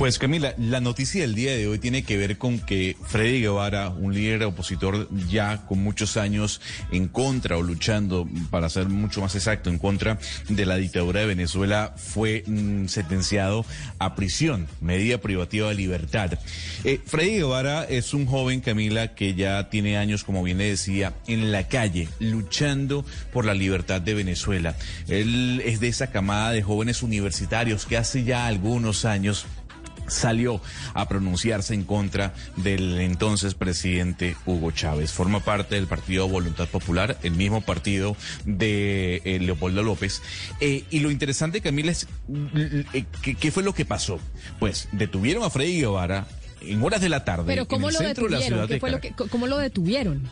Pues Camila, la noticia del día de hoy tiene que ver con que Freddy Guevara, un líder opositor ya con muchos años en contra o luchando, para ser mucho más exacto, en contra de la dictadura de Venezuela, fue mm, sentenciado a prisión, medida privativa de libertad. Eh, Freddy Guevara es un joven, Camila, que ya tiene años, como bien le decía, en la calle, luchando por la libertad de Venezuela. Él es de esa camada de jóvenes universitarios que hace ya algunos años salió a pronunciarse en contra del entonces presidente Hugo Chávez. Forma parte del partido Voluntad Popular, el mismo partido de eh, Leopoldo López. Eh, y lo interesante, Camila, es eh, ¿qué, fue lo que pasó? Pues detuvieron a Freddy Guevara en horas de la tarde Pero ¿cómo en el lo centro de la ciudad ¿Qué de fue lo Caracas. que, ¿Cómo lo detuvieron?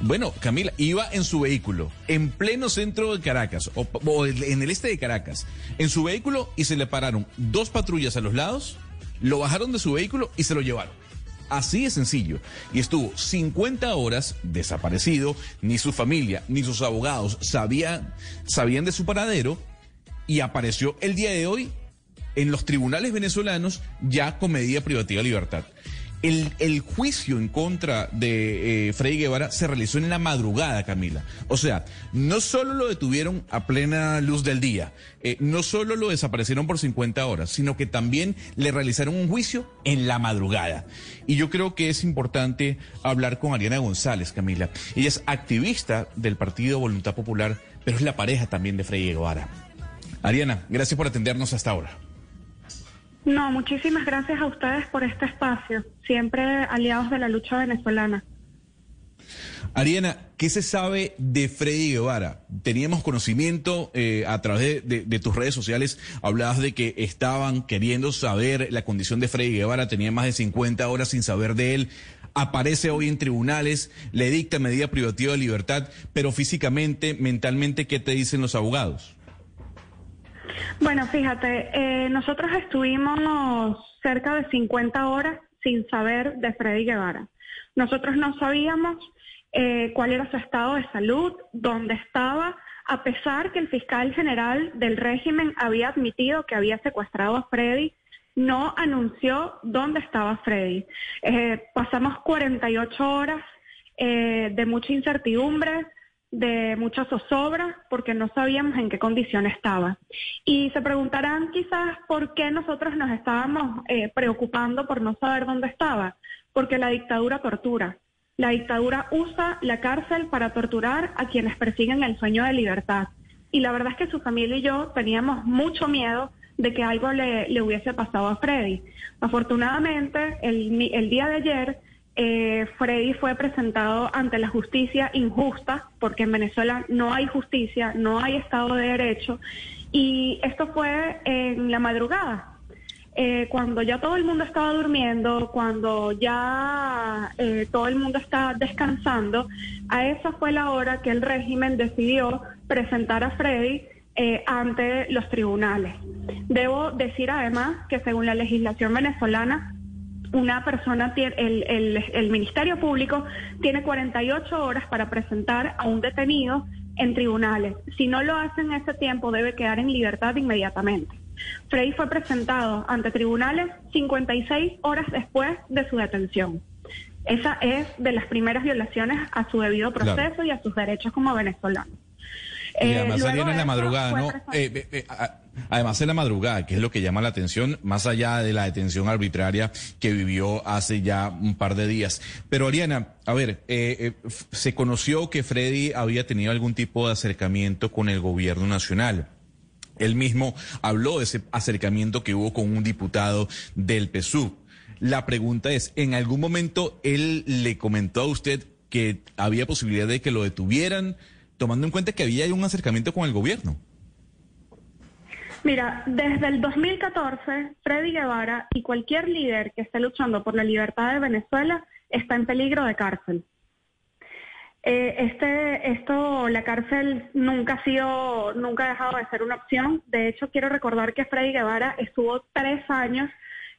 Bueno, Camila, iba en su vehículo, en pleno centro de Caracas, o, o en el este de Caracas, en su vehículo y se le pararon dos patrullas a los lados, lo bajaron de su vehículo y se lo llevaron. Así de sencillo. Y estuvo 50 horas desaparecido, ni su familia, ni sus abogados sabían, sabían de su paradero y apareció el día de hoy en los tribunales venezolanos ya con medida privativa de libertad. El, juicio en contra de eh, Freddy Guevara se realizó en la madrugada, Camila. O sea, no solo lo detuvieron a plena luz del día, eh, no solo lo desaparecieron por 50 horas, sino que también le realizaron un juicio en la madrugada. Y yo creo que es importante hablar con Ariana González, Camila. Ella es activista del Partido Voluntad Popular, pero es la pareja también de Freddy Guevara. Ariana, gracias por atendernos hasta ahora. No, muchísimas gracias a ustedes por este espacio, siempre aliados de la lucha venezolana. Ariana, ¿qué se sabe de Freddy Guevara? Teníamos conocimiento eh, a través de, de, de, tus redes sociales, hablabas de que estaban queriendo saber la condición de Freddy Guevara, tenía más de 50 horas sin saber de él, aparece hoy en tribunales, le dicta medida privativa de libertad, pero físicamente, mentalmente, ¿qué te dicen los abogados? Bueno, fíjate, eh, nosotros estuvimos cerca de 50 horas sin saber de Freddy Guevara. Nosotros no sabíamos eh, cuál era su estado de salud, dónde estaba, a pesar que el fiscal general del régimen había admitido que había secuestrado a Freddy, no anunció dónde estaba Freddy. Eh, pasamos 48 horas de mucha incertidumbre, de mucha zozobra porque no sabíamos en qué condición estaba. Y se preguntarán quizás por qué nosotros nos estábamos eh, preocupando por no saber dónde estaba, porque la dictadura tortura. La dictadura usa la cárcel para torturar a quienes persiguen el sueño de libertad. Y la verdad es que su familia y yo teníamos mucho miedo de que algo le, le hubiese pasado a Freddy. Afortunadamente, el, el día de ayer, eh, Freddy fue presentado ante la justicia injusta, porque en Venezuela no hay justicia, no hay Estado de Derecho, y esto fue en la madrugada, eh, cuando ya todo el mundo estaba durmiendo, cuando ya eh, todo el mundo estaba descansando, a esa fue la hora que el régimen decidió presentar a Freddy ante los tribunales. Debo decir además que según la legislación venezolana, una persona, tiene, el, el, el, Ministerio Público tiene 48 horas para presentar a un detenido en tribunales. Si no lo hace en ese tiempo, debe quedar en libertad inmediatamente. Frey fue presentado ante tribunales 56 horas después de su detención. Esa es de las primeras violaciones a su debido proceso claro. y a sus derechos como venezolano. Y además eh, salieron en la madrugada, ¿no? Eh, eh, además en la madrugada, que es lo que llama la atención, más allá de la detención arbitraria que vivió hace ya un par de días. Pero Ariana, a ver, se conoció que Freddy había tenido algún tipo de acercamiento con el gobierno nacional. Él mismo habló de ese acercamiento que hubo con un diputado del PSUV. La pregunta es, ¿en algún momento él le comentó a usted que había posibilidad de que lo detuvieran? tomando en cuenta que había un acercamiento con el gobierno? Mira, desde el 2014, Freddy Guevara y cualquier líder que esté luchando por la libertad de Venezuela está en peligro de cárcel. Eh, este, esto, la cárcel nunca ha sido, nunca ha dejado de ser una opción. De hecho, quiero recordar que Freddy Guevara estuvo tres años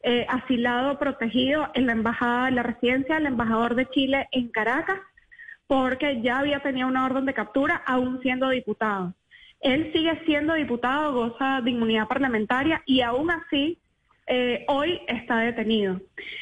eh, asilado, protegido en la embajada, en la residencia del embajador de Chile en Caracas porque ya había tenido una orden de captura aún siendo diputado. Él sigue siendo diputado, goza de inmunidad parlamentaria y aún así eh, hoy está detenido.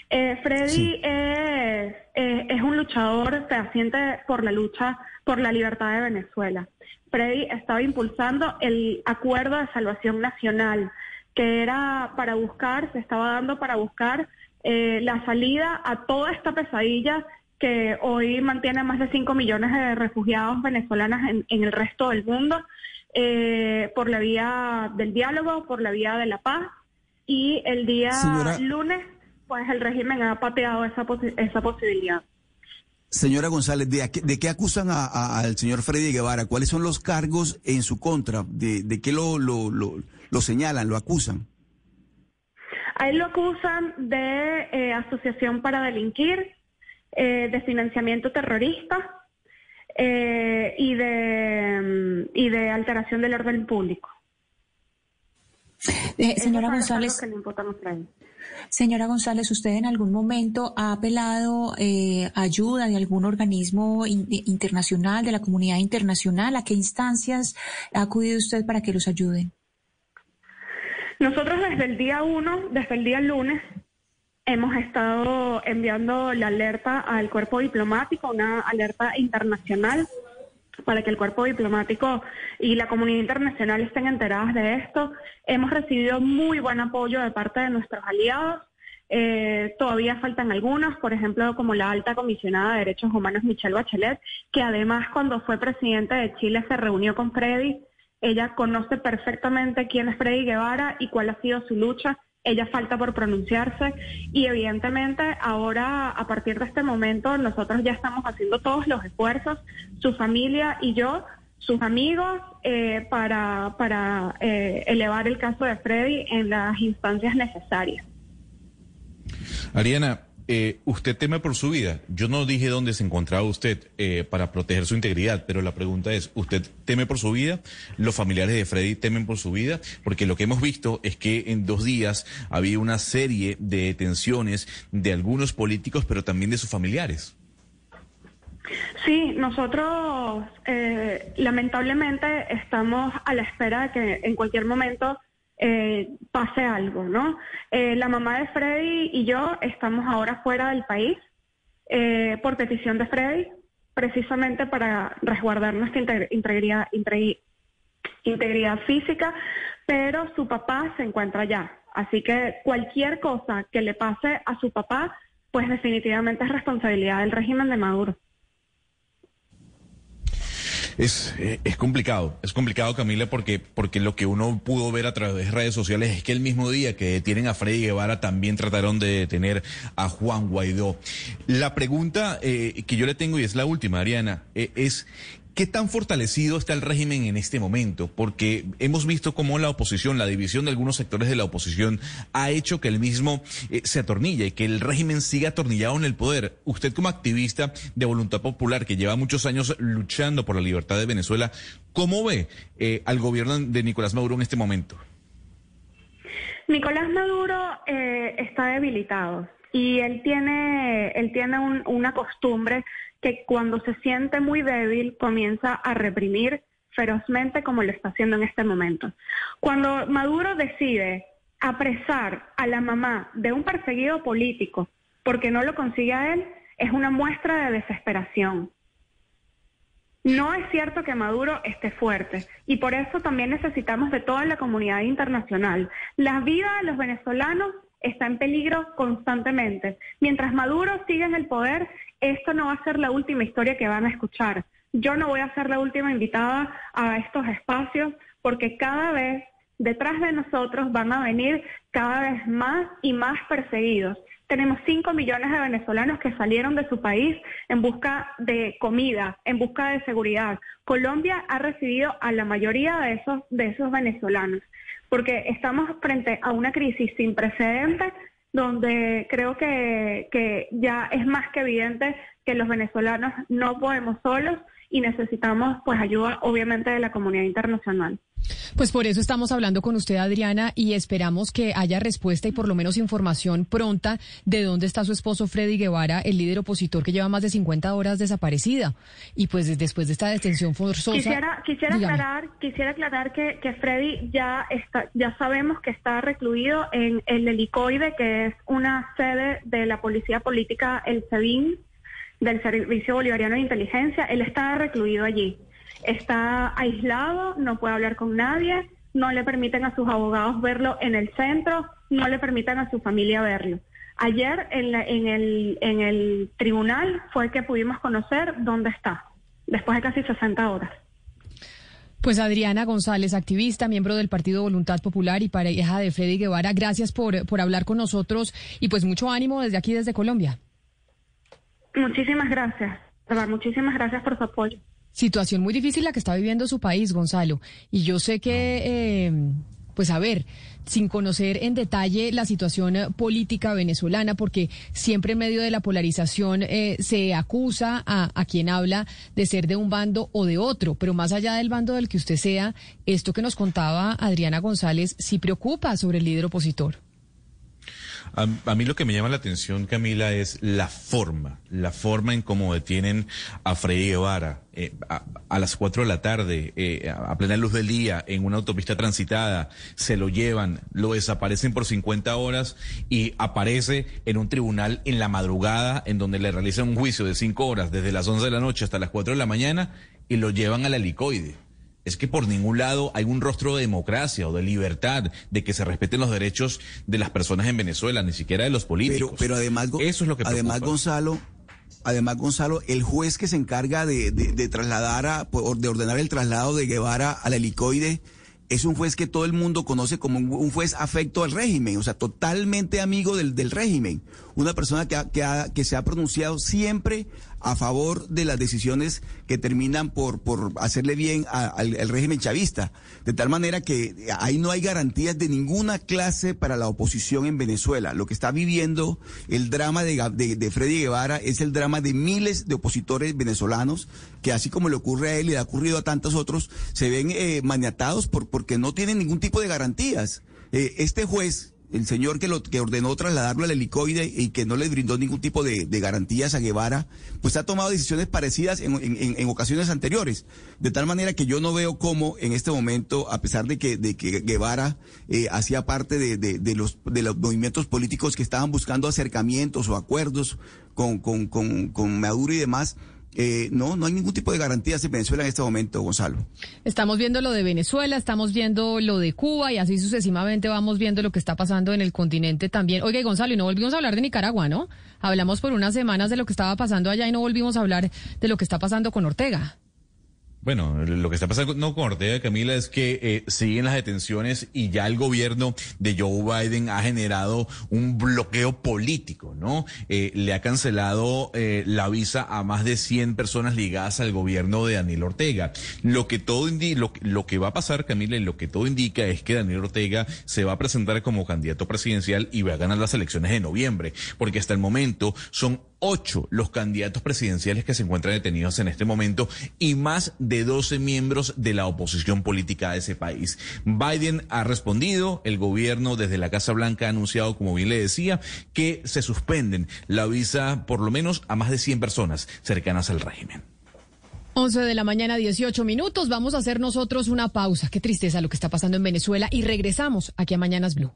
Eh, Freddy es, es, un luchador fehaciente por la lucha por la libertad de Venezuela. Freddy estaba impulsando el acuerdo de salvación nacional, que era para buscar, se estaba dando para buscar la salida a toda esta pesadilla que hoy mantiene más de 5 millones de refugiados venezolanos en, el resto del mundo, por la vía del diálogo, por la vía de la paz y el día lunes, pues el régimen ha pateado esa, esa posibilidad. Señora González, ¿de, qué, acusan al señor Freddy Guevara? ¿Cuáles son los cargos en su contra? ¿De, qué lo, lo, lo, señalan, lo acusan? A él lo acusan de eh, asociación para delinquir, eh, de financiamiento terrorista eh, y, de, y de alteración del orden público. Eh, señora González. Señora González, ¿usted en algún momento ha apelado eh, ayuda de algún organismo internacional, de la comunidad internacional? ¿A qué instancias ha acudido usted para que los ayuden? Nosotros desde el día uno, desde el día lunes, hemos estado enviando la alerta al cuerpo diplomático, una alerta internacional para que el cuerpo diplomático y la comunidad internacional estén enteradas de esto. Hemos recibido muy buen apoyo de parte de nuestros aliados. Eh, todavía faltan algunos, por ejemplo, como la alta comisionada de Derechos Humanos Michelle Bachelet, que además cuando fue presidente de Chile se reunió con Freddy. Ella conoce perfectamente quién es Freddy Guevara y cuál ha sido su lucha ella falta por pronunciarse y evidentemente ahora a partir de este momento nosotros ya estamos haciendo todos los esfuerzos, su familia y yo, sus amigos, eh, para, para eh, elevar el caso de Freddy en las instancias necesarias. Ariana, eh, usted teme por su vida. Yo no dije dónde se encontraba usted eh, para proteger su integridad, pero la pregunta es, ¿usted teme por su vida? ¿Los familiares de Freddy temen por su vida? Porque lo que hemos visto es que en dos días había una serie de detenciones de algunos políticos, pero también de sus familiares. Sí, nosotros eh, lamentablemente estamos a la espera de que en cualquier momento eh, pase algo, ¿no? Eh, la mamá de Freddy y yo estamos ahora fuera del país eh, por petición de Freddy, precisamente para resguardar nuestra integridad, integridad física, pero su papá se encuentra allá. Así que cualquier cosa que le pase a su papá, pues definitivamente es responsabilidad del régimen de Maduro. Es, eh, es complicado, es complicado Camila porque, porque lo que uno pudo ver a través de redes sociales es que el mismo día que detienen a Freddy Guevara también trataron de detener a Juan Guaidó. La pregunta eh, que yo le tengo y es la última, Ariana, eh, es ¿Qué tan fortalecido está el régimen en este momento? Porque hemos visto cómo la oposición, la división de algunos sectores de la oposición, ha hecho que el mismo eh, se atornille y que el régimen siga atornillado en el poder. Usted como activista de voluntad popular que lleva muchos años luchando por la libertad de Venezuela, ¿cómo ve eh, al gobierno de Nicolás Maduro en este momento? Nicolás Maduro eh, está debilitado y él tiene, él tiene una costumbre que cuando se siente muy débil comienza a reprimir ferozmente como lo está haciendo en este momento. Cuando Maduro decide apresar a la mamá de un perseguido político porque no lo consigue a él, es una muestra de desesperación. No es cierto que Maduro esté fuerte y por eso también necesitamos de toda la comunidad internacional. La vida de los venezolanos está en peligro constantemente. Mientras Maduro siga en el poder, esto no va a ser la última historia que van a escuchar. Yo no voy a ser la última invitada a estos espacios porque cada vez detrás de nosotros van a venir cada vez más y más perseguidos. Tenemos 5 millones de venezolanos que salieron de su país en busca de comida, en busca de seguridad. Colombia ha recibido a la mayoría de esos venezolanos porque estamos frente a una crisis sin precedentes donde creo que, ya es más que evidente que los venezolanos no podemos solos y necesitamos pues ayuda obviamente de la comunidad internacional. Pues por eso estamos hablando con usted, Adriana, y esperamos que haya respuesta y por lo menos información pronta de dónde está su esposo Freddy Guevara, el líder opositor que lleva más de 50 horas desaparecida. Y pues después de esta detención forzosa. Quisiera, quisiera aclarar, quisiera aclarar que, que Freddy ya está, ya sabemos que está recluido en el helicoide, que es una sede de la Policía Política, el SEBIN, del Servicio Bolivariano de Inteligencia. Él está recluido allí está aislado, no puede hablar con nadie, no le permiten a sus abogados verlo en el centro, no le permiten a su familia verlo. Ayer en, en, el, en el tribunal fue que pudimos conocer dónde está, después de casi 60 horas. Pues Adriana González, activista, miembro del Partido Voluntad Popular y pareja de Freddy Guevara, gracias por, por hablar con nosotros y pues mucho ánimo desde aquí, desde Colombia. Muchísimas gracias, muchísimas gracias por su apoyo. Situación muy difícil la que está viviendo su país, Gonzalo. Y yo sé que, eh, pues a ver, sin conocer en detalle la situación política venezolana, porque siempre en medio de la polarización eh, se acusa a, a, quien habla de ser de un bando o de otro, pero más allá del bando del que usted sea, esto que nos contaba Adriana González sí preocupa sobre el líder opositor. A, mí lo que me llama la atención, Camila, es la forma, la forma en cómo detienen a Freddy Guevara eh, a, las cuatro de la tarde, eh, a plena luz del día, en una autopista transitada, se lo llevan, lo desaparecen por 50 horas y aparece en un tribunal en la madrugada, en donde le realizan un juicio de cinco horas, desde las 11 de la noche hasta las 4 de la mañana, y lo llevan al helicoide es que por ningún lado hay un rostro de democracia o de libertad, de que se respeten los derechos de las personas en Venezuela, ni siquiera de los políticos. Pero, además, eso es lo que además Gonzalo, además Gonzalo, el juez que se encarga de, de, trasladar a, de ordenar el traslado de Guevara al helicoide es un juez que todo el mundo conoce como un, juez afecto al régimen, o sea, totalmente amigo del, del régimen. Una persona que, que, que se ha pronunciado siempre a favor de las decisiones que terminan por, por hacerle bien al, régimen chavista. De tal manera que ahí no hay garantías de ninguna clase para la oposición en Venezuela. Lo que está viviendo el drama de, de, Freddy Guevara es el drama de miles de opositores venezolanos que así como le ocurre a él y le ha ocurrido a tantos otros, se ven eh, maniatados por, porque no tienen ningún tipo de garantías. Eh, este juez el señor que, lo, que ordenó trasladarlo al helicoide y que no le brindó ningún tipo de, garantías a Guevara, pues ha tomado decisiones parecidas en, en, ocasiones anteriores. De tal manera que yo no veo cómo en este momento, a pesar de que, de que Guevara eh, hacía parte de, de, los, de los movimientos políticos que estaban buscando acercamientos o acuerdos con, con, con, con Maduro y demás, eh, no, no hay ningún tipo de garantías en Venezuela en este momento, Gonzalo. Estamos viendo lo de Venezuela, estamos viendo lo de Cuba y así sucesivamente vamos viendo lo que está pasando en el continente también. Oye, Gonzalo, y no volvimos a hablar de Nicaragua, ¿no? Hablamos por unas semanas de lo que estaba pasando allá y no volvimos a hablar de lo que está pasando con Ortega. Bueno, lo que está pasando no con Ortega, Camila, es que eh, siguen las detenciones y ya el gobierno de Joe Biden ha generado un bloqueo político, ¿no? Eh, le ha cancelado eh, la visa a más de 100 personas ligadas al gobierno de Daniel Ortega. Lo que todo indica, lo, lo, que va a pasar, Camila, y lo que todo indica es que Daniel Ortega se va a presentar como candidato presidencial y va a ganar las elecciones de noviembre, porque hasta el momento son ocho los candidatos presidenciales que se encuentran detenidos en este momento y más de 12 miembros de la oposición política de ese país. Biden ha respondido, el gobierno desde la Casa Blanca ha anunciado, como bien le decía, que se suspenden la visa por lo menos a más de 100 personas cercanas al régimen. 11 de la mañana, 18 minutos. Vamos a hacer nosotros una pausa. Qué tristeza lo que está pasando en Venezuela y regresamos aquí a Mañanas Blue.